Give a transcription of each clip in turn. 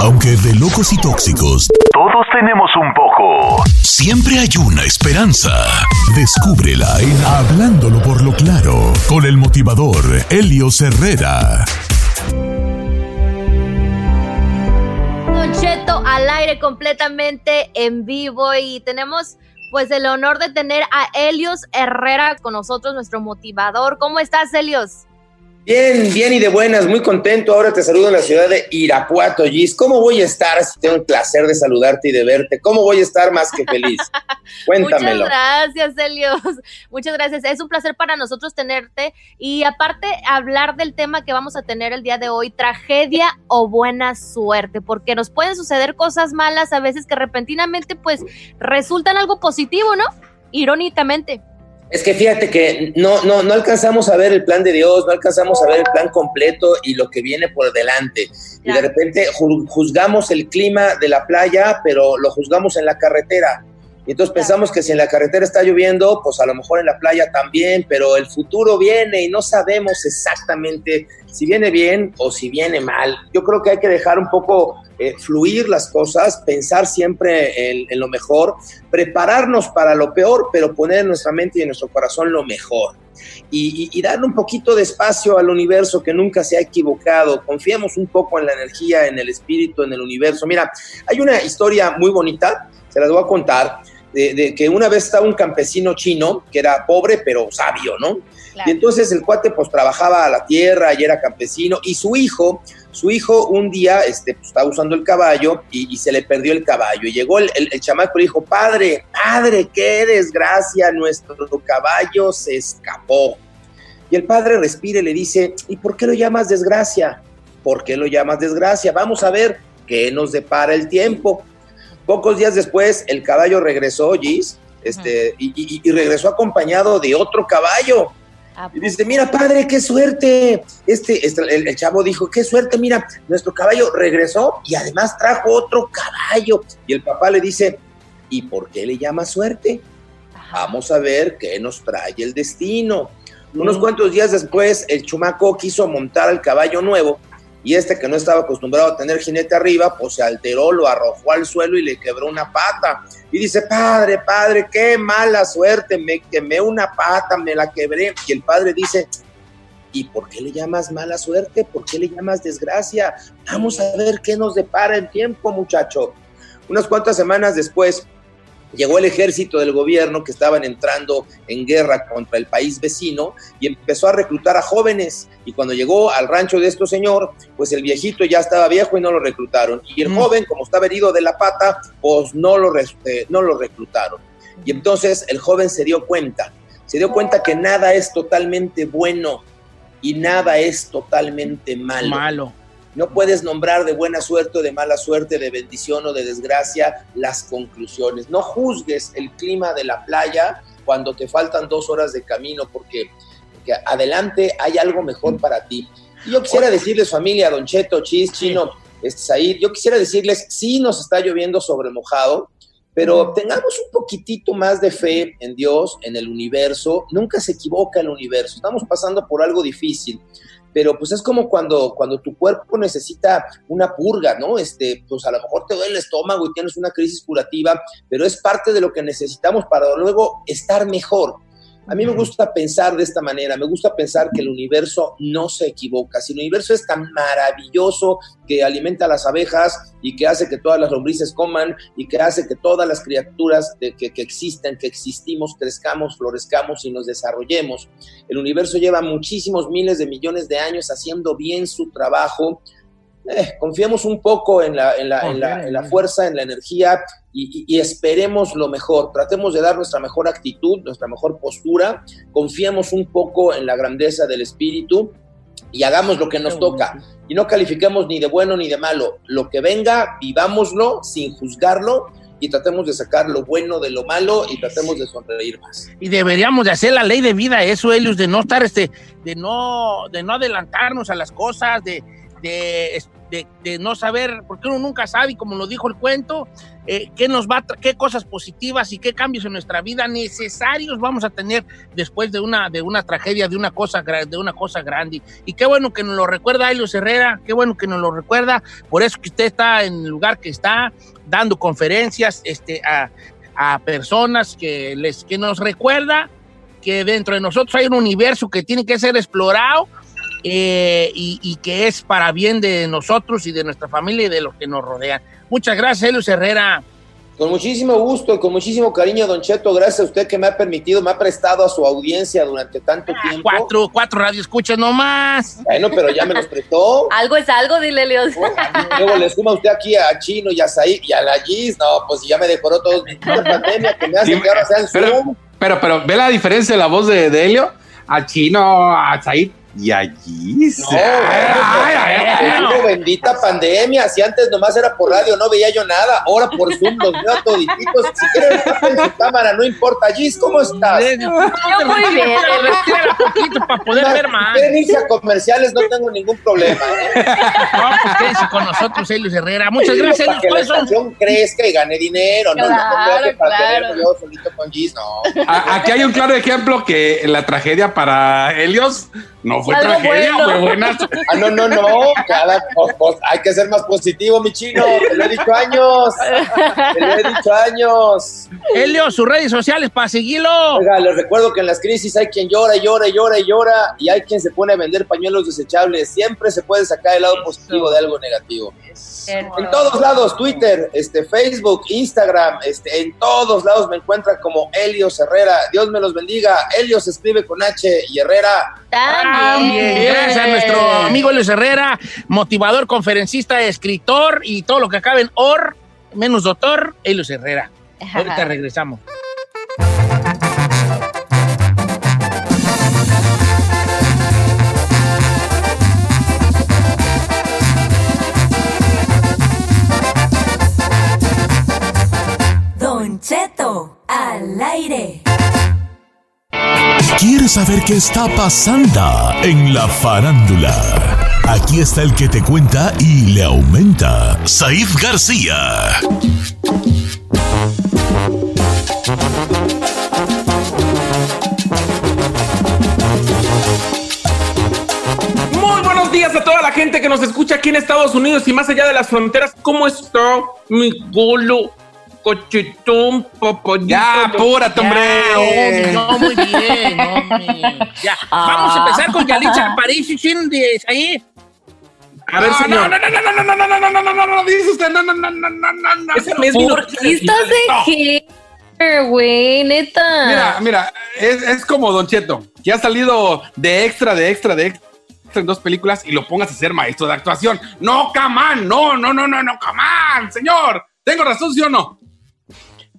Aunque de locos y tóxicos, Todos tenemos un poco. siempre hay una esperanza. Descúbrela en Hablándolo por lo claro, con el motivador Helios Herrera. Cheto al aire completamente en vivo y tenemos pues el honor de tener a Helios Herrera con nosotros, nuestro motivador. ¿Cómo estás, Helios? Bien, bien y de buenas, muy contento. Ahora te saludo en la ciudad de Irapuato, Gis. ¿Cómo voy a estar? Tengo el placer de saludarte y de verte. ¿Cómo voy a estar más que feliz? Cuéntamelo. Muchas gracias, Helios. Muchas gracias. Es un placer para nosotros tenerte y aparte hablar del tema que vamos a tener el día de hoy, tragedia o buena suerte, porque nos pueden suceder cosas malas a veces que repentinamente pues resultan algo positivo, ¿no? Irónicamente. Es que fíjate que no, no, no alcanzamos a ver el plan de Dios, no alcanzamos a ver el plan completo y lo que viene por delante. Y de repente ju- juzgamos el clima de la playa, pero lo juzgamos en la carretera. Y entonces Claro. pensamos que si en la carretera está lloviendo, pues a lo mejor en la playa también, pero el futuro viene y no sabemos exactamente si viene bien o si viene mal. Yo creo que hay que dejar un poco eh, fluir las cosas, pensar siempre en, en lo mejor, prepararnos para lo peor, pero poner en nuestra mente y en nuestro corazón lo mejor. Y, y- y darle un poquito de espacio al universo que nunca se ha equivocado. Confiemos un poco en la energía, en el espíritu, en el universo. Mira, hay una historia muy bonita, se las voy a contar, de, de que una vez estaba un campesino chino que era pobre pero sabio, ¿no? Y entonces el cuate pues trabajaba a la tierra y era campesino y su hijo, su hijo un día este, pues, estaba usando el caballo y, y se le perdió el caballo y llegó el, el, el chamaco y le dijo, padre, padre, qué desgracia, nuestro caballo se escapó. Y el padre respira y le dice, ¿y por qué lo llamas desgracia? ¿Por qué lo llamas desgracia? Vamos a ver qué nos depara el tiempo. Pocos días después, el caballo regresó, Gis, este, y, y- y regresó acompañado de otro caballo. Y dice, mira, padre, qué suerte. Este, este, el, el chavo dijo, qué suerte, mira, nuestro caballo regresó y además trajo otro caballo. Y el papá le dice, ¿y por qué le llama suerte? Vamos a ver qué nos trae el destino. Unos cuantos días después, el chumaco quiso montar al caballo nuevo y este que no estaba acostumbrado a tener jinete arriba, pues se alteró, lo arrojó al suelo y le quebró una pata. Y dice, padre, padre, qué mala suerte, me quemé una pata, me la quebré. Y el padre dice, ¿y por qué le llamas mala suerte? ¿Por qué le llamas desgracia? Vamos a ver qué nos depara el tiempo, muchacho. Unas cuantas semanas después, llegó el ejército del gobierno que estaban entrando en guerra contra el país vecino y empezó a reclutar a jóvenes. Y cuando llegó al rancho de este señor, pues el viejito ya estaba viejo y no lo reclutaron. Y el Mm. joven, como estaba herido de la pata, pues no lo, eh, no lo reclutaron. Y entonces el joven se dio cuenta, se dio cuenta que nada es totalmente bueno y nada es totalmente malo. Malo. No puedes nombrar de buena suerte o de mala suerte, de bendición o de desgracia las conclusiones. No juzgues el clima de la playa cuando te faltan dos horas de camino porque, porque adelante hay algo mejor para ti. Y yo quisiera decirles, familia, Don Cheto, Chis, Chino, este, Said, yo quisiera decirles, sí nos está lloviendo sobre mojado, pero tengamos un poquitito más de fe en Dios, en el universo. Nunca se equivoca el universo. Estamos pasando por algo difícil pero pues es como cuando, cuando tu cuerpo necesita una purga, ¿no? Este, pues a lo mejor te duele el estómago y tienes una crisis curativa, pero es parte de lo que necesitamos para luego estar mejor. A mí me gusta pensar de esta manera, me gusta pensar que el universo no se equivoca. Si el universo es tan maravilloso que alimenta a las abejas y que hace que todas las lombrices coman y que hace que todas las criaturas que, que existen, que existimos, crezcamos, florezcamos y nos desarrollemos, el universo lleva muchísimos miles de millones de años haciendo bien su trabajo. Eh, confiemos un poco en la, en, la, en, la, en la, fuerza, en la energía y, y, esperemos lo mejor. Tratemos de dar nuestra mejor actitud, nuestra mejor postura. Confiemos un poco en la grandeza del espíritu y hagamos lo que nos toca. Y no califiquemos ni de bueno ni de malo. Lo que venga, vivámoslo sin juzgarlo y tratemos de sacar lo bueno de lo malo y tratemos de sonreír más. Y deberíamos de hacer la ley de vida eso, Elius, de no estar este, de no, de no adelantarnos a las cosas, de, de, de, no saber, porque uno nunca sabe, como lo dijo el cuento, eh, qué nos va, qué cosas positivas y qué cambios en nuestra vida necesarios vamos a tener después de una, de una tragedia, de una cosa, de una cosa grande. Y qué bueno que nos lo recuerda Helios Herrera, qué bueno que nos lo recuerda, por eso que usted está en el lugar que está, dando conferencias este, a, a personas que, les, que nos recuerda que dentro de nosotros hay un universo que tiene que ser explorado eh, y, y, que es para bien de nosotros y de nuestra familia y de los que nos rodean. Muchas gracias, Elius Herrera. Con muchísimo gusto y con muchísimo cariño, Don Cheto, gracias a usted que me ha permitido, me ha prestado a su audiencia durante tanto ah, tiempo. Cuatro, cuatro radioescuchas nomás. Bueno, pero ya me los prestó. algo es algo, dile, Leos. Luego le suma usted aquí a Chino y a Said y a la Giz, no, pues ya me decoró todos mis pandemia que me hace sí, que ahora sean pero, Zoom. Pero, pero, ¿ve la diferencia de la voz de, de Helio? A Chino, a Said y allí no, ay, ay, ay, bendita pandemia. Si antes nomás era por radio, no veía yo nada. Ahora por Zoom los veo todititos. Si quieren en su cámara, no importa. Gis, ¿cómo estás? Yo muy bien. poquito para poder no, ver más. Si quieren a comerciales, no tengo ningún problema. ¿eh? No, pues quédense con nosotros, Elios Herrera. Muchas gracias, Para que la estación crezca y gane dinero. No, claro, no, para claro. tenerlo yo solito con Gis, no. Aquí hay un claro ejemplo que la tragedia para Helios no fue Algo tragedia, bueno. fue buenazo. Ah, no, no, no. Cada, hay que ser más positivo, mi chino. Te lo he dicho años. Te lo he dicho años. Helio, sus redes sociales para seguirlo. Oiga, les recuerdo que en las crisis hay quien llora, llora, llora y llora. Y hay quien se pone a vender pañuelos desechables. Siempre se puede sacar el lado positivo de algo negativo. En todos lados, Twitter, este, Facebook, Instagram, este, en todos lados me encuentran como Helios Herrera. Dios me los bendiga. Helios se escribe con H y Herrera. También. Gracias a nuestro amigo Helios Herrera, motivador, conferencista, escritor y todo lo que acabe en OR, menos doctor, Helios Herrera. Ahorita regresamos. Saber qué está pasando en la farándula? Aquí está el que te cuenta y le aumenta, Saif García. Muy buenos días a toda la gente que nos escucha aquí en Estados Unidos y más allá de las fronteras. ¿Cómo está mi golo? Cochetón. Ya, apúrate, hombre. No, no, muy bien, hombre. Ya. Vamos a empezar con Yalitza Aparicio, sin de ahí. A ver, No, señor. no, no, no, no, no, no, no, no, no, no, no, no, dice usted, no, no, no, no, no, no, no. ¿Por qué estás de hater, güey? Neta. Mira, mira, es, es como Don Cheto, que ha salido de extra, de extra, de extra en dos películas y lo pongas a ser maestro de actuación. No, camán, no, no, no, no, no, camán, señor. ¿Tengo razón, sí o no?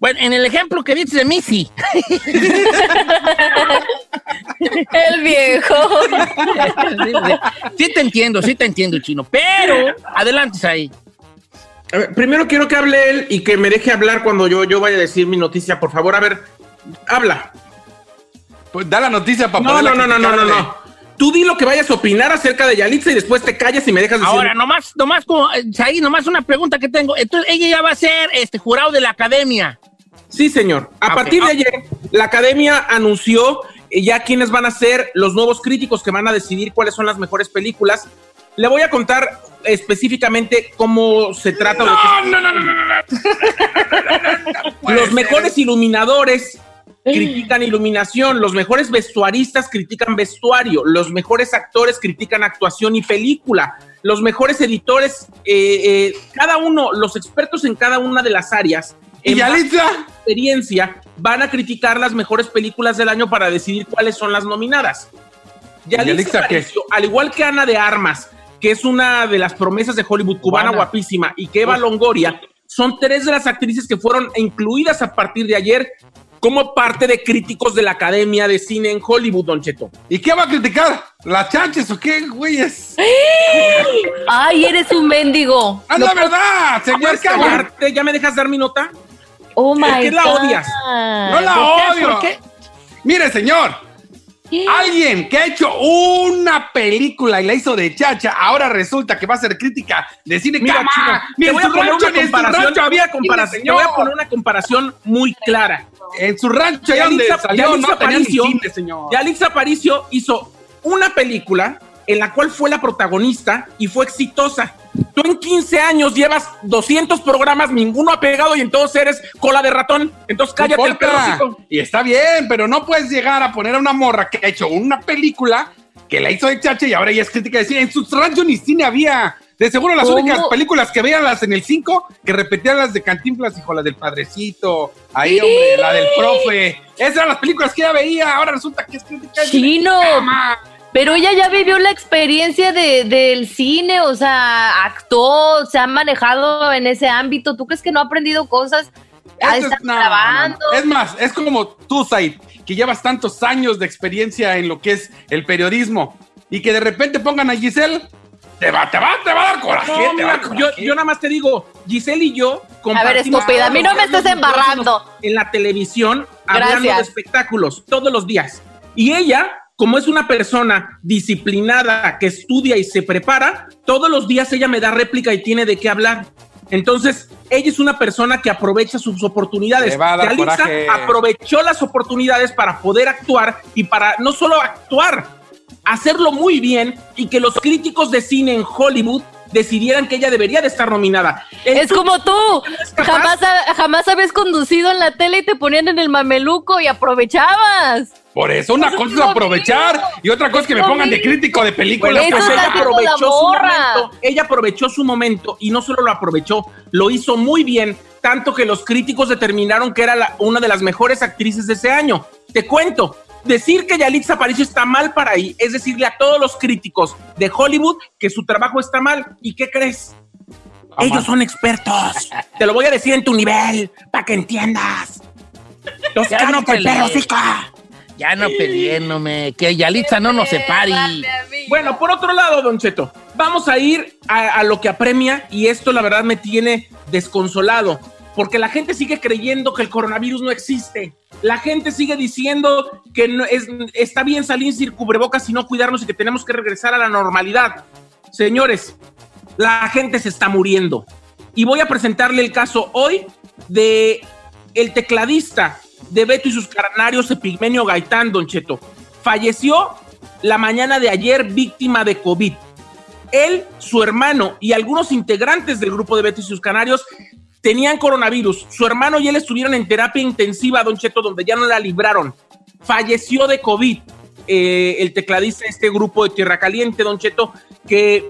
Bueno, en el ejemplo que viste de Missy. El viejo. sí te entiendo, sí te entiendo, chino. Pero, adelante, ahí. A ver, primero quiero que hable él y que me deje hablar cuando yo, yo vaya a decir mi noticia. Por favor, a ver, habla. Pues da la noticia para No, no, no, no, no, no, no. Tú di lo que vayas a opinar acerca de Yalitza y después te callas y me dejas decir. Ahora, nomás, nomás, como, eh, ahí, nomás una pregunta que tengo. Entonces, ella ya va a ser este jurado de la academia. Sí, señor. A Ok. partir de ayer, la academia anunció eh, ya quiénes van a ser los nuevos críticos que van a decidir cuáles son las mejores películas. Le voy a contar específicamente cómo se trata. No, no, no, no, no, los mejores iluminadores critican iluminación, los mejores vestuaristas critican vestuario, los mejores actores critican actuación y película, los mejores editores, eh, eh, cada uno, los expertos en cada una de las áreas. ¿Y en experiencia van a criticar las mejores películas del año para decidir cuáles son las nominadas. Yalitza Yalitza, ¿qué? Aparicio, al igual que Ana de Armas, que es una de las promesas de Hollywood cubana, Cubana. guapísima, y que Eva Longoria, son tres de las actrices que fueron incluidas a partir de ayer como parte de críticos de la Academia de Cine en Hollywood, Don Cheto. ¿Y qué va a criticar? ¿Las chanches o qué, güeyes? Ay, eres un mendigo. ¡Ah, la verdad! ¡Señor. ¿Ya me dejas dar mi nota? Oh my qué la God. odias? ¡No la ¿Por qué? odio! ¿Por qué? Mire, señor, alguien que ha hecho una película y la hizo de chacha, ahora resulta que va a ser crítica de cine. Mira, ¡Cama! Chino, en voy su a poner rancho, una comparación, rancho había comparación. Te voy a poner una comparación muy clara. En su rancho, donde salió, no Aparicio- cine, señor. Yalitza Aparicio hizo una película en la cual fue la protagonista y fue exitosa. Tú en 15 años llevas 200 programas, ninguno ha pegado y entonces eres cola de ratón. Entonces No cállate el importa. perro. Y está bien, pero no puedes llegar a poner a una morra que ha hecho una película que la hizo de chacha y ahora ella es crítica de cine. En su rancho ni cine había. De seguro las ¿Cómo? únicas películas que veían las en el 5, que repetían las de Cantinflas, hijo, la del Padrecito, ahí, hombre, la del profe. Esas eran las películas que ella veía, ahora resulta que es crítica de. Chino. Pero ella ya vivió la experiencia de, del cine, o sea, actuó, se ha manejado en ese ámbito. ¿Tú crees que no ha aprendido cosas? Esto es- no, grabando. no. Es más, es como tú, Said, que llevas tantos años de experiencia en lo que es el periodismo y que de repente pongan a Giselle, te va, te va, te va a dar coraje. No, te va a mira, dar yo, coraje. yo nada más te digo, Giselle y yo A ver, estúpida, a mí no me estés embarrando. En la televisión, hablando de Gracias. espectáculos, todos los días. Y ella, como es una persona disciplinada que estudia y se prepara, todos los días ella me da réplica y tiene de qué hablar. Entonces, ella es una persona que aprovecha sus oportunidades. Le va a dar Yalitza coraje. aprovechó las oportunidades para poder actuar y para no solo actuar, hacerlo muy bien y que los críticos de cine en Hollywood decidieran que ella debería de estar nominada. Es como tú. Jamás, jamás habías conducido en la tele y te ponían en el mameluco y aprovechabas. Por eso una cosa es aprovechar mismo. y otra cosa es que me pongan de crítico de películas. Pues ella aprovechó su momento, ella aprovechó su momento y no solo lo aprovechó, lo hizo muy bien, tanto que los críticos determinaron que era la- una de las mejores actrices de ese año. Te cuento, decir que Yalitza Aparicio está mal para ahí es decirle a todos los críticos de Hollywood que su trabajo está mal. ¿Y qué crees? Ellos son expertos. Te lo voy a decir en tu nivel, para que entiendas. Los Ya no cállate el perro, pelees. hocico. Ya no peleéndome, que Yalitza no nos separe. Bueno, por otro lado, Don Cheto, vamos a ir a, a lo que apremia y esto la verdad me tiene desconsolado, porque la gente sigue creyendo que el coronavirus no existe. La gente sigue diciendo que no es, está bien salir sin cubrebocas y no cuidarnos y que tenemos que regresar a la normalidad. Señores, la gente se está muriendo. Y voy a presentarle el caso hoy de el tecladista de Beto y sus carnarios, Epigmenio Gaitán, Don Cheto. Falleció la mañana de ayer víctima de COVID. Él, su hermano y algunos integrantes del grupo de Beto y sus canarios tenían coronavirus. Su hermano y él estuvieron en terapia intensiva, Don Cheto, donde ya no la libraron. Falleció de COVID eh, el tecladista de este grupo de Tierra Caliente, Don Cheto, que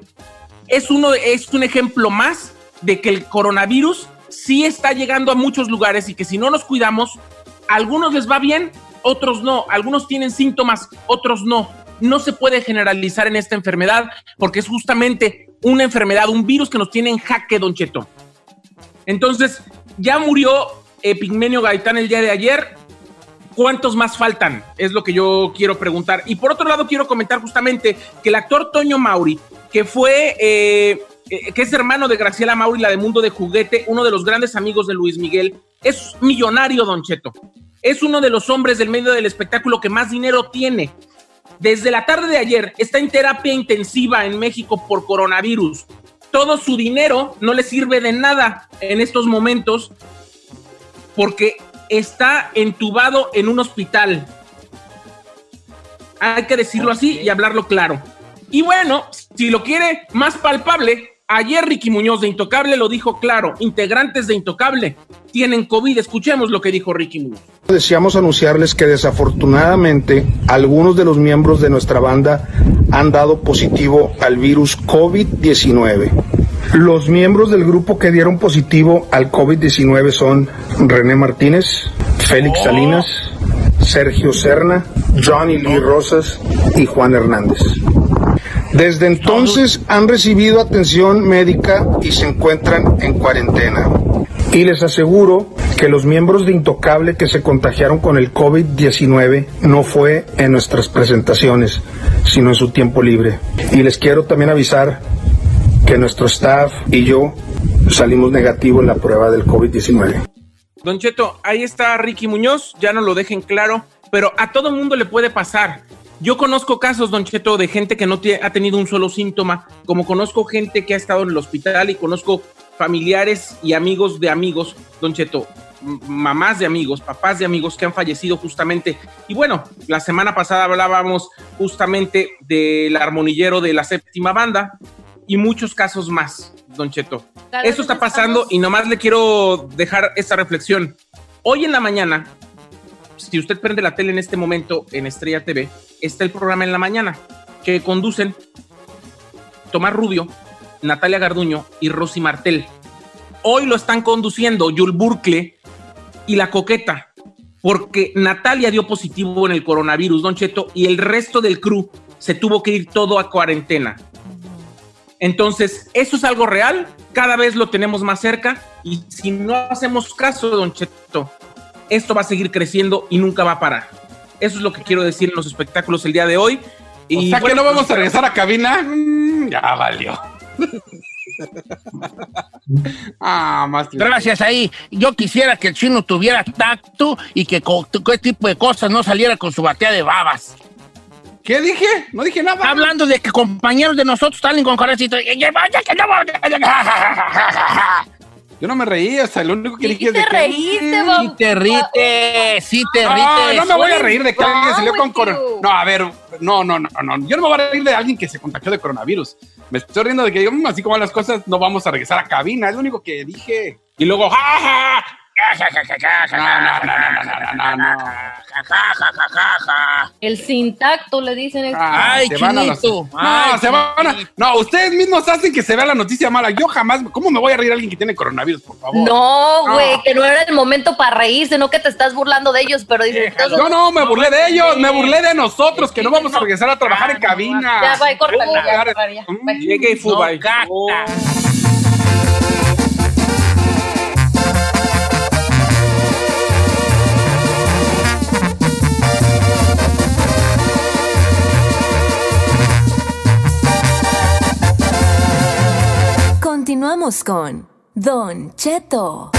es, uno, es un ejemplo más de que el coronavirus sí está llegando a muchos lugares y que si no nos cuidamos, algunos les va bien, otros no. Algunos tienen síntomas, otros no. No se puede generalizar en esta enfermedad porque es justamente una enfermedad, un virus que nos tiene en jaque, Don Cheto. Entonces, ya murió eh, Pigmenio Gaitán el día de ayer. ¿Cuántos más faltan? Es lo que yo quiero preguntar. Y por otro lado, quiero comentar justamente que el actor Toño Mauri, que fue, eh, eh, que es hermano de Graciela Mauri, la de Mundo de Juguete, uno de los grandes amigos de Luis Miguel, es millonario, Don Cheto. Es uno de los hombres del medio del espectáculo que más dinero tiene. desde la tarde de ayer está en terapia intensiva en México por coronavirus. Todo su dinero no le sirve de nada en estos momentos porque está entubado en un hospital. Hay que decirlo así y hablarlo claro. Y bueno, si lo quiere más palpable, ayer Ricky Muñoz de Intocable lo dijo claro, integrantes de Intocable tienen COVID. Escuchemos lo que dijo Ricky Muñoz. Deseamos anunciarles que desafortunadamente algunos de los miembros de nuestra banda han dado positivo al virus COVID-19. Los miembros del grupo que dieron positivo al COVID-19 son René Martínez, Félix Salinas, Sergio Serna, Johnny Lee Rosas y Juan Hernández. Desde entonces han recibido atención médica y se encuentran en cuarentena. Y les aseguro que los miembros de Intocable que se contagiaron con el COVID-19 no fue en nuestras presentaciones, sino en su tiempo libre. Y les quiero también avisar que nuestro staff y yo salimos negativos en la prueba del COVID-19. Don Cheto, ahí está Ricky Muñoz, ya no lo dejen claro, pero a todo mundo le puede pasar. Yo conozco casos, Don Cheto, de gente que no ha tenido un solo síntoma, como conozco gente que ha estado en el hospital y conozco familiares y amigos de amigos, Don Cheto, mamás de amigos, papás de amigos que han fallecido justamente. Y bueno, la semana pasada hablábamos justamente del armonillero de la séptima banda y muchos casos más, Don Cheto. Eso está pasando y nomás le quiero dejar esta reflexión. Hoy en la mañana si usted prende la tele en este momento en Estrella TV, está el programa en la mañana que conducen Tomás Rubio, Natalia Garduño y Rosy Martel. Hoy lo están conduciendo Yul Burkle y La Coqueta, porque Natalia dio positivo en el coronavirus, Don Cheto, y el resto del crew se tuvo que ir todo a cuarentena. Entonces, eso es algo real, cada vez lo tenemos más cerca y si no hacemos caso, Don Cheto, esto va a seguir creciendo y nunca va a parar. Eso es lo que quiero decir en los espectáculos el día de hoy. Y o sea que no vamos a regresar a cabina. Mm, ya valió. ah, más Gracias ahí. Yo quisiera que el chino tuviera tacto y que con este tipo de cosas no saliera con su batea de babas. ¿Qué dije? No dije nada. Hablando de que compañeros de nosotros salen con corazoncito. Yo no me reí, o sea, lo único que dije es de te reíste, que... Sí te rite, sí te no, rite. No me voy a reír de que alguien salió con coronavirus. No, a ver, no, no, no, no. Yo no me voy a reír de alguien que se contagió de coronavirus. Me estoy riendo de que, digamos, así como las cosas, no vamos a regresar a cabina. Es lo único que dije. Y luego, ¡ja, ja! El sintacto le dicen. Ay, se van a los- chinito. No, Ay, se van a- chinito. No, ustedes mismos hacen que se vea la noticia mala. Yo jamás. ¿Cómo me voy a reír a alguien que tiene coronavirus, por favor? No, güey, No. que no era el momento para reírse, no que te estás burlando de ellos, pero dices, Yo no, me burlé de ellos, me burlé de nosotros, que no vamos a regresar a trabajar en cabina. Ya, va, córtale, ya, Ya, ya, ya, mm, bye. Llegué y fue, Continuamos con Don Cheto.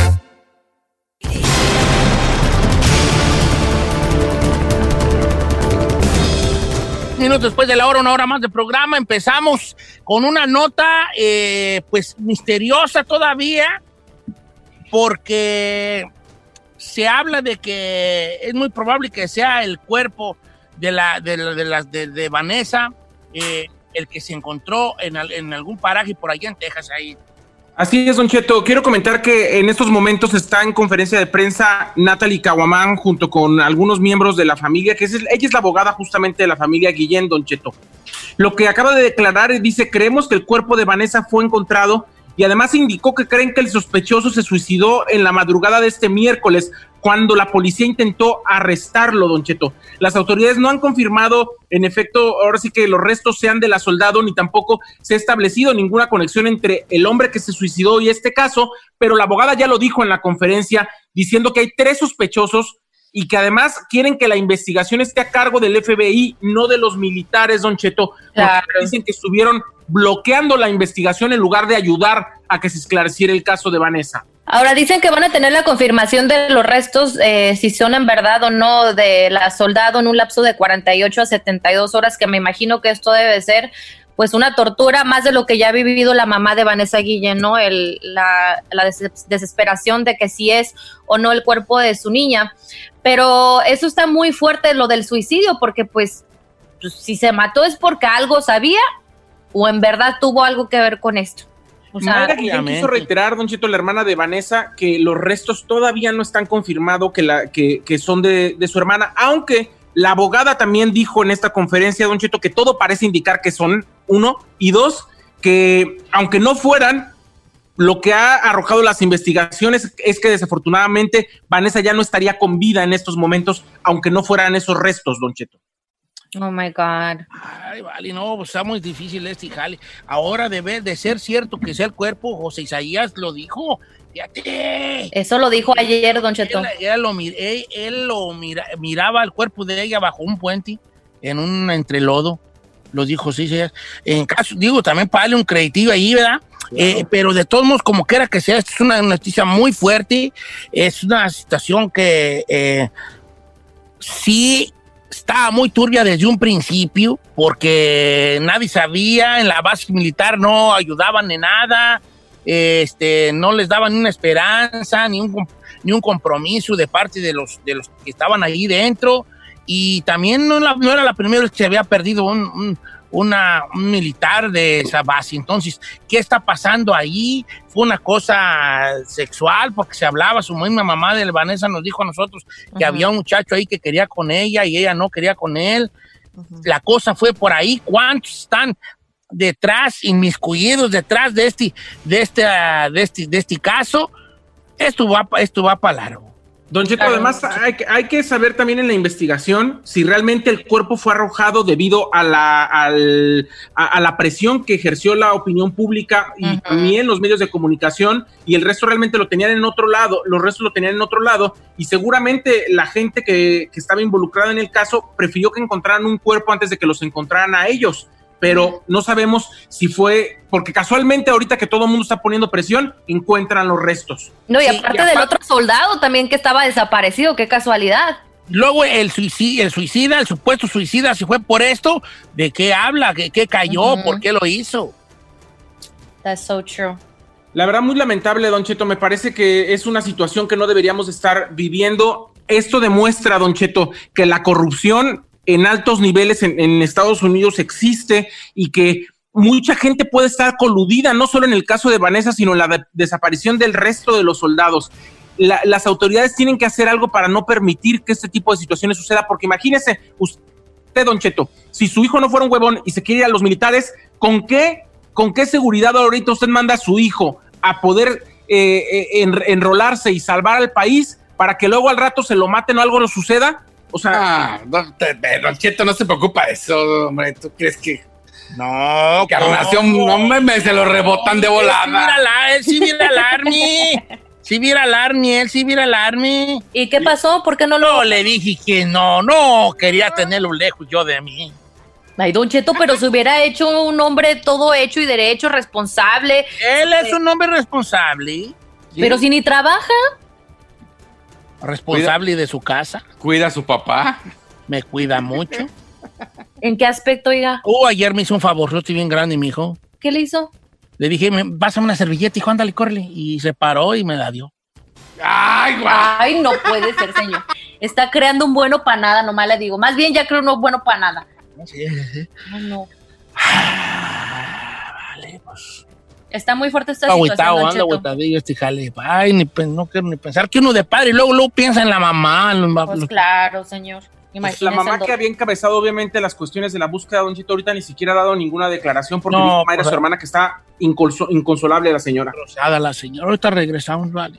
Minutos después de la hora, una hora más de programa, empezamos con una nota, eh, pues, misteriosa todavía, porque se habla de que es muy probable que sea el cuerpo de la de, Vanessa eh, el que se encontró en, en algún paraje por allá en Texas ahí. Así es, Don Cheto. Quiero comentar que en estos momentos está en conferencia de prensa Natalie Caguamán junto con algunos miembros de la familia, que es, ella es la abogada justamente de la familia Guillén, Don Cheto. Lo que acaba de declarar dice, creemos que el cuerpo de Vanessa fue encontrado y además indicó que creen que el sospechoso se suicidó en la madrugada de este miércoles cuando la policía intentó arrestarlo, Don Cheto. Las autoridades no han confirmado, en efecto, ahora sí que los restos sean de la soldado, ni tampoco se ha establecido ninguna conexión entre el hombre que se suicidó y este caso, pero la abogada ya lo dijo en la conferencia, diciendo que hay tres sospechosos y que además quieren que la investigación esté a cargo del FBI, no de los militares, Don Cheto, porque Claro. dicen que estuvieron bloqueando la investigación en lugar de ayudar a que se esclareciera el caso de Vanessa. Ahora dicen que van a tener la confirmación de los restos, eh, si son en verdad o no, de la soldado en un lapso de 48 a 72 horas, que me imagino que esto debe ser pues una tortura más de lo que ya ha vivido la mamá de Vanessa Guillén, ¿no? El, la, la des- desesperación de que si es o no el cuerpo de su niña. Pero eso está muy fuerte, lo del suicidio, porque pues, pues, si se mató es porque algo sabía o en verdad tuvo algo que ver con esto. O sea, quiso reiterar, Don Cheto, la hermana de Vanessa, que los restos todavía no están confirmados que, la, que, que son de, de su hermana, aunque la abogada también dijo en esta conferencia, Don Cheto, que todo parece indicar que son uno, y dos, que aunque no fueran, lo que ha arrojado las investigaciones es que desafortunadamente Vanessa ya no estaría con vida en estos momentos, aunque no fueran esos restos, Don Cheto. oh my God. Ay, vale, no, pues está muy difícil este jale. Ahora debe de ser cierto que sea el cuerpo, José Isaías lo dijo. Fíjate. Eso lo dijo ayer, Don Cheto. Él, él lo, él- él lo mira- miraba el cuerpo de ella bajo un puente en un entrelodo. Lo dijo, sí, sí. En caso, digo, también para darle un creditivo ahí, ¿verdad? Eh, pero de todos modos, como quiera que sea, es una noticia muy fuerte. Es una situación que eh, sí estaba muy turbia desde un principio, porque nadie sabía, en la base militar no ayudaban en nada, este, no les daban ni una esperanza, ni un, ni un compromiso de parte de los, de los que estaban ahí dentro. Y también no, no era la primera vez que se había perdido un, un- una, un militar de esa base. Entonces, ¿qué está pasando ahí? Fue una cosa sexual, porque se hablaba, su misma mamá de Vanessa nos dijo a nosotros que Ajá. había un muchacho ahí que quería con ella y ella no quería con él. La cosa fue por ahí. ¿Cuántos están detrás, inmiscuidos detrás de este, de este, de este, de este caso? Esto va, esto va para largo. Don Cheto, Claro. además hay, que- hay que saber también en la investigación si realmente el cuerpo fue arrojado debido a la, al- a, a la presión que ejerció la opinión pública y Ujú. también los medios de comunicación y el resto realmente lo tenían en otro lado, los restos lo tenían en otro lado y seguramente la gente que, que estaba involucrada en el caso prefirió que encontraran un cuerpo antes de que los encontraran a ellos. Pero no sabemos si fue, porque casualmente ahorita que todo el mundo está poniendo presión, encuentran los restos. No, y Sí, aparte y del aparte- otro soldado también que estaba desaparecido, qué casualidad. Luego el suicida, el suicida, el supuesto suicida, si fue por esto, ¿de qué habla? ¿Qué, qué cayó? ¿Por qué lo hizo? That's so true. La verdad, muy lamentable, Don Cheto. Me parece que es una situación que no deberíamos estar viviendo. Esto demuestra, Don Cheto, que la corrupción en altos niveles en, Estados Unidos existe y que mucha gente puede estar coludida, no solo en el caso de Vanessa, sino en la de- desaparición del resto de los soldados. La- las autoridades tienen que hacer algo para no permitir que este tipo de situaciones suceda, porque imagínese usted, Don Cheto, si su hijo no fuera un huevón y se quiere ir a los militares, ¿con qué, con qué seguridad ahorita usted manda a su hijo a poder eh, eh, en- enrolarse y salvar al país para que luego al rato se lo maten o algo no suceda? O sea, Ah, te- te- don Cheto no se preocupa de eso, hombre. ¿Tú crees que No, Carnación, no me, me- se lo rebotan de Él sí viera volada? la- Él sí viera el Army. Sí viera el Army, él sí viera el Army. ¿Y qué pasó? ¿Por qué no lo...? No, le dije que no, no, quería tenerlo lejos yo de mí. Ay, Don Cheto, pero se hubiera hecho un hombre todo hecho y derecho, responsable, Él es un hombre responsable, pero si ni trabaja. Responsable de su casa, Cuida a su papá. me cuida mucho. ¿En qué aspecto, oiga? Oh, ayer me hizo un favorzote bien grande, mi hijo. ¿Qué le hizo? Le dije, "Me- pásame una servilleta, hijo, ándale, córrele. Y se paró y me la dio. Ay, guau. Ay, no puede ser, señor. Está creando un bueno para nada, nomás le digo. Más bien ya creo uno bueno para nada. Sí, sí, sí. Ay, no. Vale, pues. Está muy fuerte esta situación, Don Cheto. agüitadillo este jale. Ay, ni, no quiero ni pensar que uno de padre y luego, luego piensa en la mamá. en los- Pues claro, señor. Pues la mamá que había encabezado obviamente las cuestiones de la búsqueda, Don Chito, ahorita ni siquiera ha dado ninguna declaración porque No, Mayra, pues, su hermana, que está inconso- inconsolable la señora. Rosada la señora. Ahorita regresamos, vale.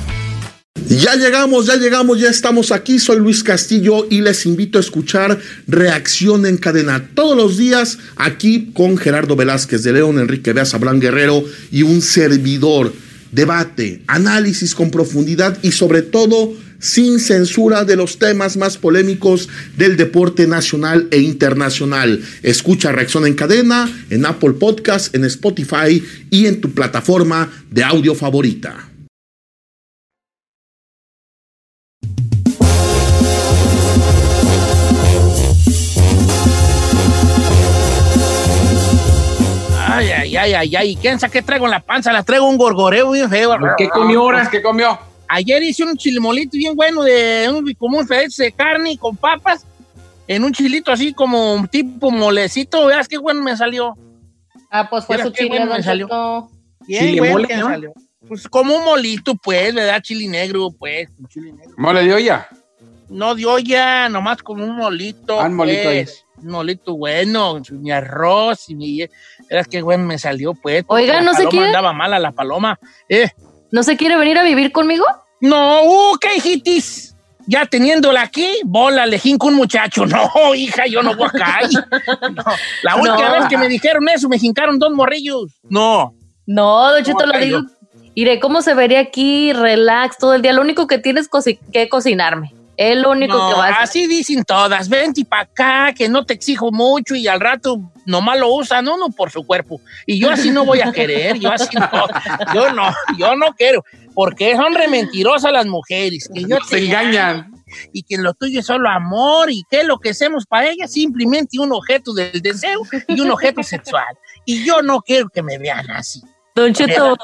Ya llegamos, ya llegamos, ya estamos aquí. Soy Luis Castillo y les invito a escuchar Reacción en Cadena todos los días aquí con Gerardo Velázquez de León, Enrique Beas, Abraham Guerrero y un servidor. Debate, análisis con profundidad y sobre todo sin censura de los temas más polémicos del deporte nacional e internacional. Escucha Reacción en Cadena en Apple Podcast, en Spotify y en tu plataforma de audio favorita. Ay, ay, ay, ay, ay. ¿Quién sabe qué traigo en la panza? La traigo un gorgoreo bien feo. ¿Qué comió ahora? ¿Qué comió? Ayer hice un chilimolito bien bueno de un, como un de carne con papas en un chilito así como un tipo molecito. Veas qué bueno me salió. Ah, pues fue su qué chile, bueno me salió. Bien Chile bueno mole, que ¿no? salió. Pues como un molito, pues, ¿verdad? Chile negro, pues. un chile negro. ¿Mole de olla? No de olla, nomás como un molito. Ah, un molito ahí. pues. Un molito bueno, mi arroz y mi... Verás qué bueno me salió, pues. Oiga, ¿no se quiere? andaba mala la paloma. Eh, ¿No se quiere venir a vivir conmigo? No, uh, ¿qué hijitis? Ya teniéndola aquí, bola, le jinco un muchacho. No, hija, yo no voy acá. No, la última No. vez que me dijeron eso, me jincaron dos morrillos. No. No, Don Cheto, lo cayó? digo. Iré, ¿cómo se vería aquí? Relax todo el día. Lo único que tienes cosi- que cocinarme. Es lo único No, que vas a así dicen todas. Vente para acá, que no te exijo mucho y al rato nomás lo usan uno por su cuerpo. Y yo así no voy a querer, yo así no. Yo no, yo no quiero. Porque son re mentirosas las mujeres. Que yo Se te engañan. Y que lo tuyo es solo amor y que lo que hacemos para ella es simplemente un objeto del deseo y un objeto sexual. Y yo no quiero que me vean así. Don Cheto,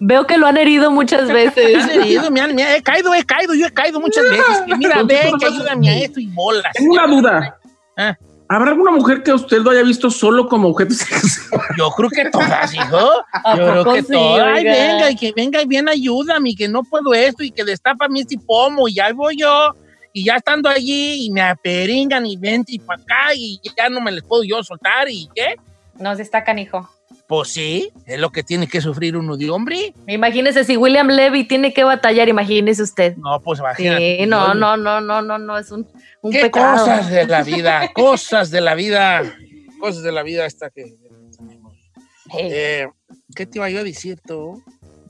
veo que lo han herido muchas veces. Me han herido, me han- me han- he caído, he caído, yo he caído muchas veces. Mira, ven, que ayúdame a esto y bolas. Tengo una duda. Ah. ¿Habrá alguna mujer que usted lo haya visto solo como objeto sexual? Yo creo que todas, hijo. ¿A Yo creo que sí, todas. Ay, venga, y que venga y bien ayúdame, y que no puedo esto, y que destapa mi este pomo, y ya voy yo. Y ya estando allí, y me aperingan, y vente y para acá, y ya no me les puedo yo soltar, ¿y qué? No se está canijo. Pues sí, es lo que tiene que sufrir uno de hombre. Imagínese si William Levy tiene que batallar, imagínese usted. No, pues imagínate. Sí, no, no, no, no, no, no, es un, un ¿Qué pecado. cosas de la vida? cosas de la vida. Cosas de la vida esta que tenemos. Hey, Eh, ¿Qué te iba yo a decir tú?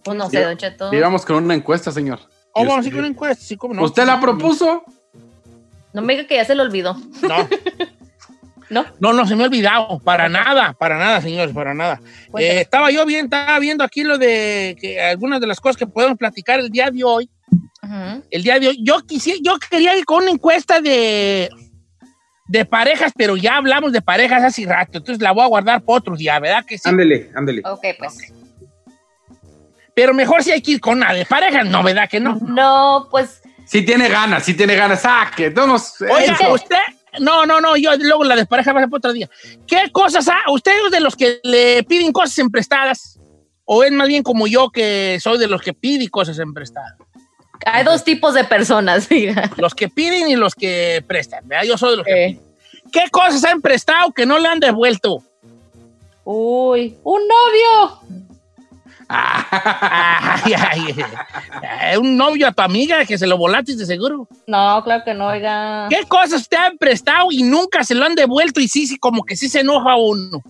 pues no sé, Don Cheto. Íbamos con una encuesta, señor. Oh, vamos a ir con una encuesta, sí, cómo no. ¿Usted la propuso? No me diga que ya se lo olvidó. No. ¿No? No, no se me ha olvidado. Para nada, para nada, señores, para nada. Eh, estaba yo bien, estaba viendo aquí lo de que algunas de las cosas que podemos platicar el día de hoy. El día de hoy. Yo quisiera, yo quería ir con una encuesta de, de parejas, pero ya hablamos de parejas hace rato. Entonces la voy a guardar para otro día, ¿verdad que sí? Ándele, ándele. Ok, pues. Pero mejor si hay que ir con una de parejas, ¿no? ¿Verdad que no? No, pues Sí tiene ganas, sí tiene ganas. Saque, vamos. Oiga, que- usted. No, no, no, yo luego la despareja va a ser para otro día. ¿Qué cosas ha? Ustedes de los que le piden cosas en prestadas, ¿O es más bien como yo que soy de los que pide cosas en prestado? Hay dos tipos de personas, diga. Los que piden y los que prestan. ¿verdad? Yo soy de los que piden. ¿Qué cosas han prestado que no le han devuelto? Uy, un novio. Ay, ay, ay, un novio a tu amiga que se lo volaste de seguro. No, claro que no, oiga. ¿Qué cosas te han prestado y nunca se lo han devuelto? Y sí, sí, como que sí se enoja uno.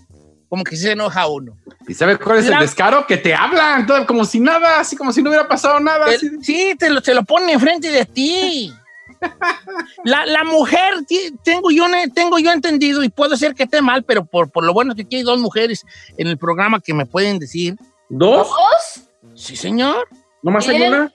Como que sí se enoja uno. ¿Y sabe cuál es La- el descaro? Que te hablan, todo como si nada, así como si no hubiera pasado nada. El- así. sí, te lo, te lo pone enfrente de ti. La, la mujer, tengo yo, ne- tengo yo entendido, y puede ser que esté mal, pero por, por lo bueno que aquí hay dos mujeres en el programa que me pueden decir. ¿Dos? ¿Dos? Sí, señor. ¿Nomás hay Bien. una?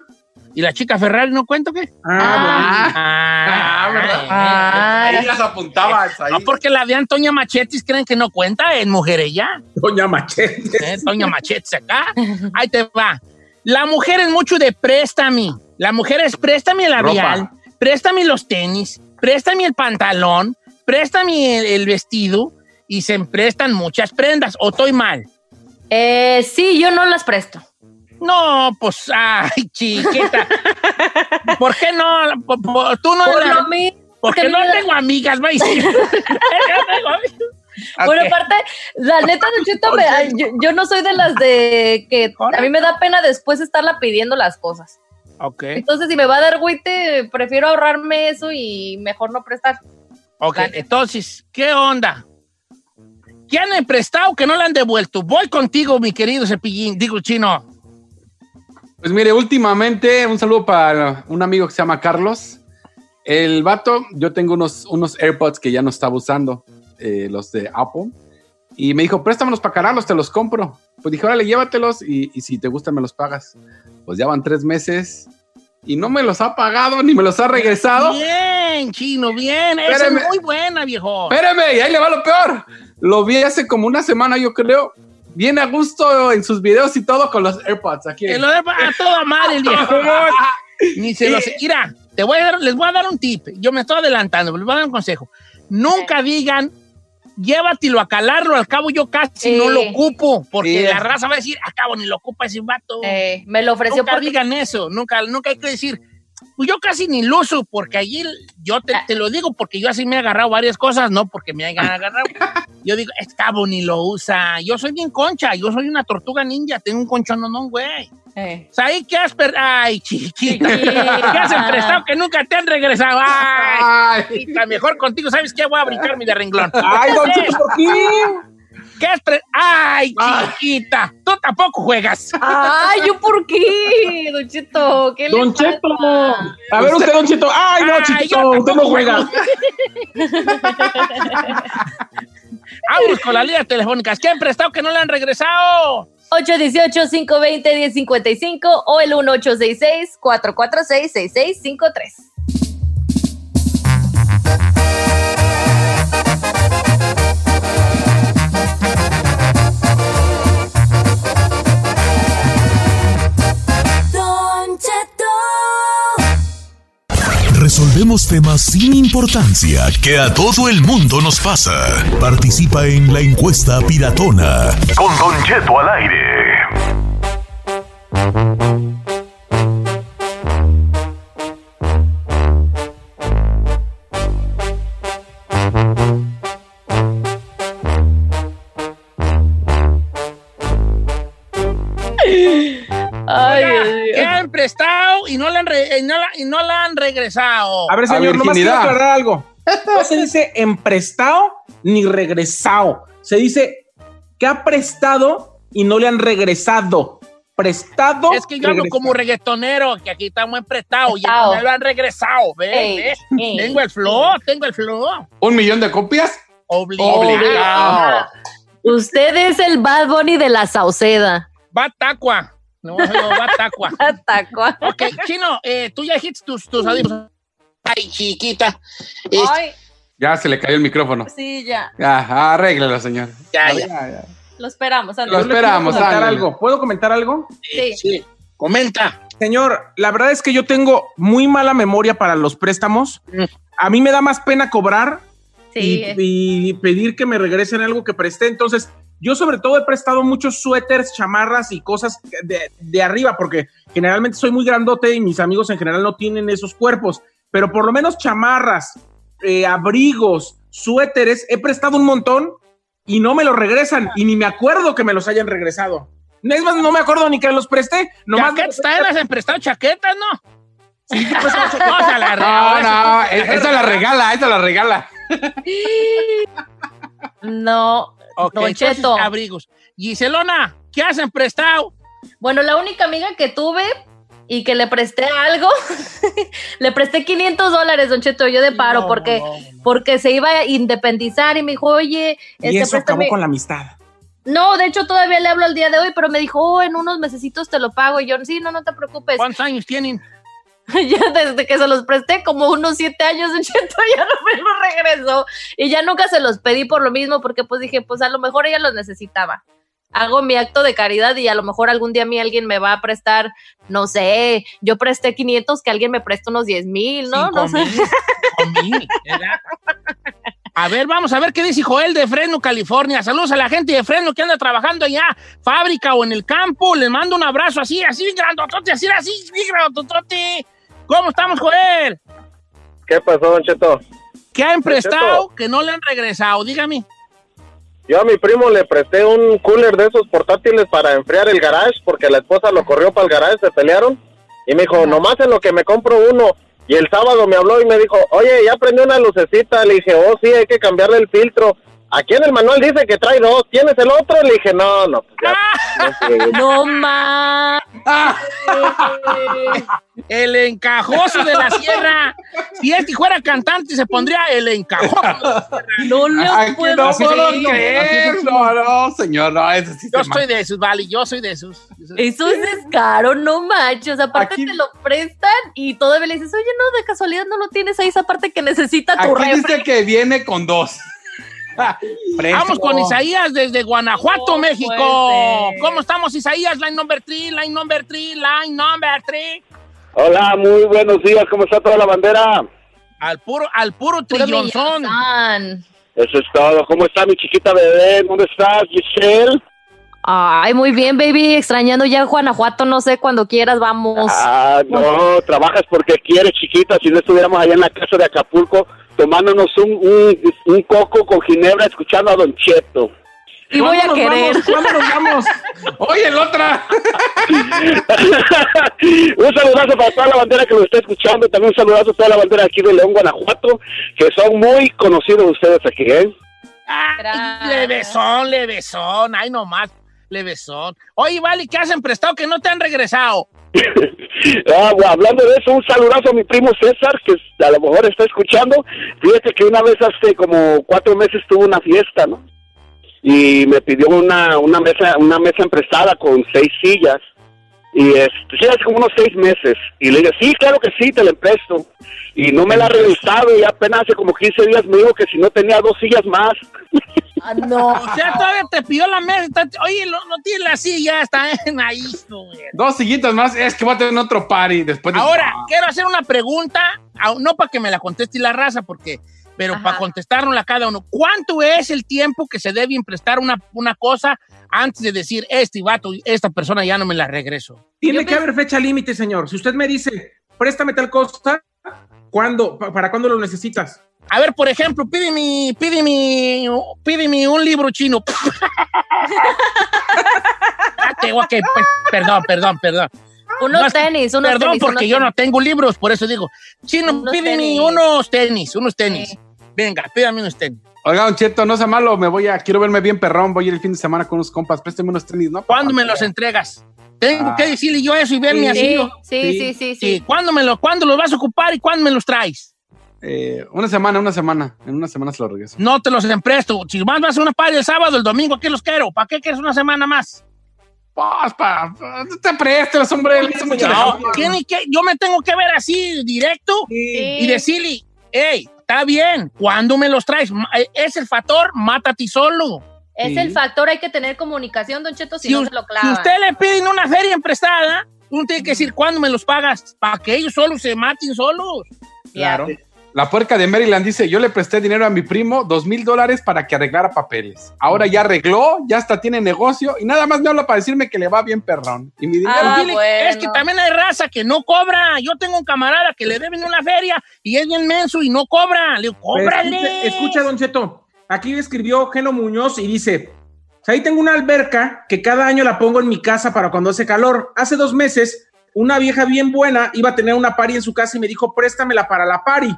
¿Y la chica Ferrari no cuento qué? Ah, Ah, ¿verdad? Ah. Ahí las apuntabas. Ahí. No, porque la de Antonia Machetis creen que no cuenta, es mujer ella. Doña Machete. ¿eh? Doña Machetes acá. Ahí te va. La mujer es mucho de préstame. La mujer es préstame el labial, préstame los tenis, préstame el pantalón, préstame el, el vestido y se prestan muchas prendas. ¿O estoy mal? Eh, sí, yo no las presto. No, pues, ay, chiquita. ¿Por qué no? Por- por- tú no. Por la- lo mismo. porque no tengo amigas. No tengo amigas. Bueno, aparte, la neta, Don Cheto, me- yo, yo no soy de las de que a mí me da pena después estarla pidiendo las cosas. Ok, Entonces, si me va a dar güite, prefiero ahorrarme eso y mejor no prestar. ok. Entonces, ¿qué onda? ¿Qué han prestado que no le han devuelto? Voy contigo, mi querido Cepillín. Digo, chino. Pues mire, últimamente, un saludo para un amigo que se llama Carlos. El vato, yo tengo unos, unos AirPods que ya no estaba usando, eh, los de Apple. Y me dijo, préstamelos para cargarlos, te los compro. Pues dije, órale, llévatelos y, y si te gustan me los pagas. Pues ya van tres meses y no me los ha pagado ni me los ha regresado. Bien, chino, bien. Esa es muy buena, viejo. Espérame, y ahí le va lo peor. Lo vi hace como una semana, yo creo. Bien a gusto en sus videos y todo con los AirPods aquí. De a toda madre, el viejo. Ni se los. Mira, te voy a dar, les voy a dar un tip. Yo me estoy adelantando, pero les voy a dar un consejo. Nunca digan, llévatelo a calarlo. Al cabo, yo casi Eh. no lo ocupo. Porque Sí. la raza va a decir, a cabo, ni lo ocupa ese vato. Eh, me lo ofreció nunca porque digan eso. Nunca, nunca hay que decir. Pues yo casi ni lo uso, porque allí yo te, te lo digo porque yo así me he agarrado varias cosas, no porque me hayan agarrado. Yo digo, es cabo ni lo usa. Yo soy bien concha, yo soy una tortuga ninja, tengo un conchón, no, güey. Eh. O sea, ahí qué has per- Ay, chiquita. Chiquita. ¿Qué has emprestado que nunca te han regresado? Ay, chiquita, mejor contigo. ¿Sabes qué? Voy a brincarme de renglón. Ay, Don Cheto, ¿por qué? ¿Qué es pre ¡Ay, ah. chiquita! Ay. Tú tampoco juegas. ¡Ay, yo por qué, Don Cheto! ¿Qué don Cheto. A ver usted, Don Cheto. ¡Ay, no, chiquito! usted no juega. Vamos con las líneas telefónicas. ¿Qué han prestado que no le han regresado? 818-520-1055 o el 1866 446 6653 Resolvemos temas sin importancia que a todo el mundo nos pasa. Participa en la encuesta piratona. Con Don Cheto al aire. Ay, Oiga, Dios mío. ¿Qué han prestado y no le han, re- y no la, y no la regresado? A ver, señor, nomás quiero aclarar algo. No se dice emprestado ni regresado. Se dice que ha prestado y no le han regresado. Prestado. Es que yo hablo como reggaetonero, que aquí estamos emprestados y me lo han regresado. ¿Ves? Ey, ¿Ves? ey. Tengo el flow, tengo el flow. ¿Un millón de copias? Obligado. Obligado. Usted es el Bad Bunny de la Sauceda. Va tacua. No, no, va tacua. Atacua. Ok, Chino, eh, tú ya dijiste tus, tus audífonos. Ay, chiquita. Este, Ay, Ya se le cayó el micrófono. sí, ya. Ya, arréglelo, señor. ya, ya. Lo esperamos. Lo Andrés. Quiero esperamos, comentar ándale. algo. ¿Puedo comentar algo? Sí. Sí. Comenta. Señor, la verdad es que yo tengo muy mala memoria para los préstamos. Mm. A mí me da más pena cobrar Sí. y, y pedir que me regresen algo que presté. Entonces, Yo sobre todo he prestado muchos suéteres, chamarras y cosas de, de arriba, porque generalmente soy muy grandote y mis amigos en general no tienen esos cuerpos, pero por lo menos chamarras, eh, abrigos, suéteres, he prestado un montón y no me los regresan y ni me acuerdo que me los hayan regresado. No, es más, no me acuerdo ni que los presté. Nomás Chaquetas, has emprestado chaquetas, ¿no? Sí, chaquetas. No, la No, regala, no, esa- esa la regala, esa la regala. No, Ok, Don entonces, Cheto. abrigos. Giselona, ¿qué has emprestado? Bueno, la única amiga que tuve y que le presté algo, le presté 500 dólares, Don Cheto, yo de paro, No, porque, no, no. porque se iba a independizar y me dijo, oye, Y este, eso acabó con la amistad. No, de hecho todavía le hablo al día de hoy, pero me dijo, oh, en unos mesecitos te lo pago. Y yo, sí, no, no te preocupes. ¿Cuántos años tienen? ya desde que se los presté, como unos siete años, ya no me lo regresó. Y ya nunca se los pedí por lo mismo, porque pues dije, pues a lo mejor ella los necesitaba. Hago mi acto de caridad y a lo mejor algún día a mí alguien me va a prestar, no sé, yo presté 500, que alguien me preste unos 10 mil, ¿no? Cinco No sé. mil. A ver, vamos a ver qué dice Joel de Fresno, California. Saludos a la gente de Fresno que anda trabajando allá, fábrica o en el campo. Les mando un abrazo así, así, grandotote, así, así, grandotote. ¿Cómo estamos, Joel? ¿Qué pasó, Don Cheto? ¿Qué ha emprestado Cheto. que no le han regresado? Dígame. Yo a mi primo le presté un cooler de esos portátiles para enfriar el garage porque la esposa lo corrió para el garage, se pelearon y me dijo, nomás en lo que me compro uno. Y el sábado me habló y me dijo, oye, ya prendió una lucecita. Le dije, oh, sí, hay que cambiarle el filtro. Aquí en el manual dice que trae dos. ¿Tienes el otro? Le dije, no, no, pues ya. no friegues". No más. El encajoso de la sierra. Si este fuera cantante, se pondría el encajoso. No lo puedo no puedo creer. creer. No, no, señor, no, eso sí Yo estoy de esos, vale, yo soy de esos. Eso es descaro, no manches. Aparte Aquí- te lo prestan y todavía le dices, oye, no, de casualidad no lo tienes ahí, esa parte que necesita tu Aquí refri. dice que viene con dos. Vamos con Isaías desde Guanajuato, Oh, México. fuerte. ¿Cómo estamos, Isaías? Line number three, line number three, line number three. Hola, muy buenos días. ¿Cómo está toda la bandera? Al puro, al puro trillonzón. Eso es todo. ¿Cómo está mi chiquita bebé? ¿Dónde estás, Giselle? Ay, muy bien, baby. Extrañando ya Guanajuato, no sé, cuando quieras, vamos. Ah, no, trabajas porque quieres, chiquita. Si no estuviéramos allá en la casa de Acapulco tomándonos un, un, un coco con ginebra escuchando a Don Cheto. y voy a ¿Cuándo nos querer. vamos? ¿Cuándo nos vamos? Oye, el otra. un saludazo para toda la bandera que nos está escuchando. También un saludazo a toda la bandera aquí de León, Guanajuato, que son muy conocidos ustedes aquí, ¿eh? Gracias. levesón, levesón. Ay, nomás, levesón. Oye, vale, ¿qué has emprestado que no te han regresado? Ah, hablando de eso, un saludazo a mi primo César, que a lo mejor está escuchando. Fíjate que una vez hace como cuatro meses tuvo una fiesta, ¿no? Y me pidió una, una mesa una mesa emprestada con seis sillas. Y este, sí, hace como unos seis meses. Y le dije, sí, claro que sí, te la empresto. Y no me la ha regresado. Y apenas hace como 15 días me dijo que si no tenía dos sillas más. Ah, no. O sea, todavía te pidió la mesa. Oye, no, no tienes la silla, está en ahí. güey. Dos sillitas más. Es que voy a tener otro party después de. Ahora, quiero hacer una pregunta, no para que me la conteste la raza, porque, pero Ajá. para contestarla cada uno. ¿Cuánto es el tiempo que se debe prestar una, una cosa antes de decir, este vato, esta persona ya no me la regreso? Tiene Yo que haber fecha límite, señor. Si usted me dice, préstame tal cosa, ¿cuándo? Pa- ¿Para cuándo lo necesitas? A ver, por ejemplo, pídeme, pídeme, pídeme un libro chino. Ah, te- ok, pues, perdón, perdón, perdón. Unos No, tenis, unos Perdón, tenis. porque unos yo no tengo libros, por eso digo, chino, Unos pídeme tenis. unos tenis, unos tenis. Sí. Venga, pídame unos tenis. Oiga, Don Cheto, no sea malo. Me voy a. Quiero verme bien perrón. Voy a ir el fin de semana con unos compas. Présteme unos tenis, ¿no? ¿Cuándo me los entregas? Tengo Ah. que decirle yo eso y verme así. Sí, ¿no? sí, Sí. sí, sí, Sí, sí. ¿Cuándo, me lo, ¿Cuándo los vas a ocupar y cuándo me los traes? Eh, una semana, una semana. En una semana se los regreso. No te los empresto. Si más vas a una party el sábado, el domingo, ¿qué los quiero? ¿Para qué quieres una semana más? Pues, pa, pa, no te prestes, hombre. No, tiene que, yo me tengo que ver así, directo, Sí. y decirle, hey, está bien, ¿cuándo me los traes? Eh, Es el factor, mátate solo. Es Sí. el factor, hay que tener comunicación, Don Cheto, si, Si, no se lo si clava. usted le piden una feria emprestada, uno tiene que decir, ¿cuándo me los pagas? Para que ellos solos se maten solos. Claro. La puerca de Maryland dice, yo le presté dinero a mi primo, dos mil dólares para que arreglara papeles. Ahora ya arregló, ya hasta tiene negocio y nada más me habla para decirme que le va bien perrón. Y mi dinero... Ah, Dile, bueno. Es que también hay raza que no cobra. Yo tengo un camarada que le deben una feria y es bien menso y no cobra. Le digo, cóbrale. Escucha, escucha, Don Cheto. Aquí escribió Geno Muñoz y dice: Ahí tengo una alberca que cada año la pongo en mi casa para cuando hace calor. Hace dos meses, una vieja bien buena iba a tener una pari en su casa y me dijo: Préstamela para la pari.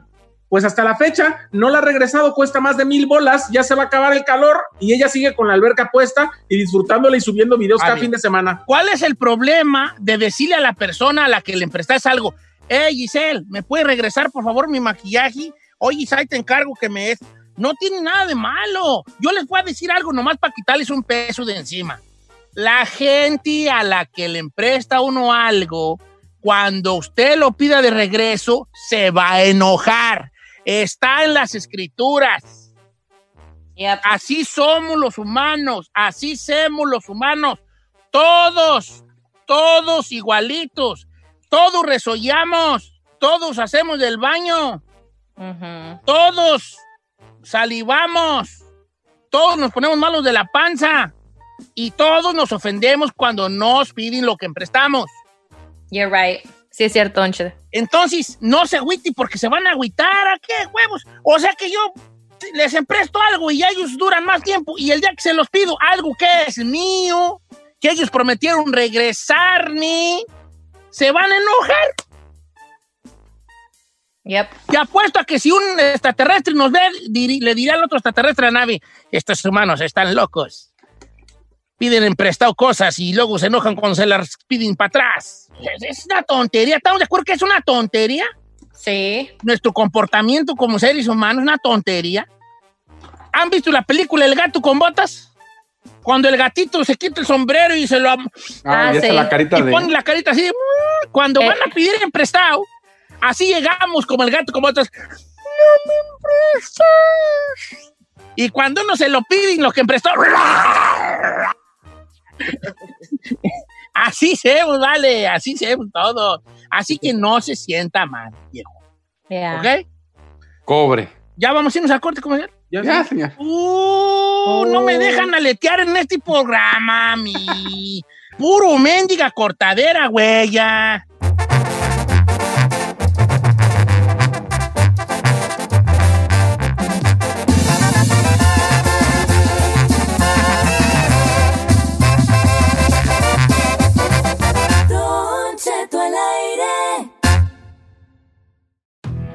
Pues hasta la fecha no la ha regresado, cuesta más de mil bolas, ya se va a acabar el calor y ella sigue con la alberca puesta y disfrutándola y subiendo videos A cada fin de semana. ¿Cuál es el problema de decirle a la persona a la que le prestas algo? Hey, Giselle, ¿me puede regresar por favor mi maquillaje? Oye, Giselle, te encargo que me es. No tiene nada de malo. Yo les voy a decir algo nomás para quitarles un peso de encima. La gente a la que le presta uno algo, cuando usted lo pida de regreso, se va a enojar. Está en las escrituras. Así somos los humanos, así somos los humanos. Todos, todos igualitos. Todos resollamos, todos hacemos del baño, todos salivamos, todos nos ponemos malos de la panza y todos nos ofendemos cuando nos piden lo que prestamos. You're right. Sí, es cierto, Don Cheto. Entonces, no se agüite porque se van a agüitar. ¿A qué huevos? O sea que yo les empresto algo y ellos duran más tiempo y el día que se los pido algo que es mío, que ellos prometieron regresarme, se van a enojar. Yep. Te apuesto a que si un extraterrestre nos ve, le dirá al otro extraterrestre a la nave, estos humanos están locos. Piden en prestado cosas y luego se enojan cuando se las piden para atrás. Es, es una tontería. ¿Estamos de acuerdo que es una tontería? Sí. Nuestro comportamiento como seres humanos es una tontería. ¿Han visto la película El gato con botas? Cuando el gatito se quita el sombrero y se lo... am- Ah, y esa la carita y de- pone la carita así. mm, Cuando van a pedir en prestado, así llegamos como el gato con botas. No me emprestas. Y cuando uno se lo piden, lo que emprestó. así se vale, así se todo. Así que no se sienta mal, viejo. ¿Ok? Cobre. ¿Ya vamos a irnos al corte comercial? Ya, señor. Uh, no me dejan aletear en este programa, mi. Puro mendiga cortadera, güey, ya.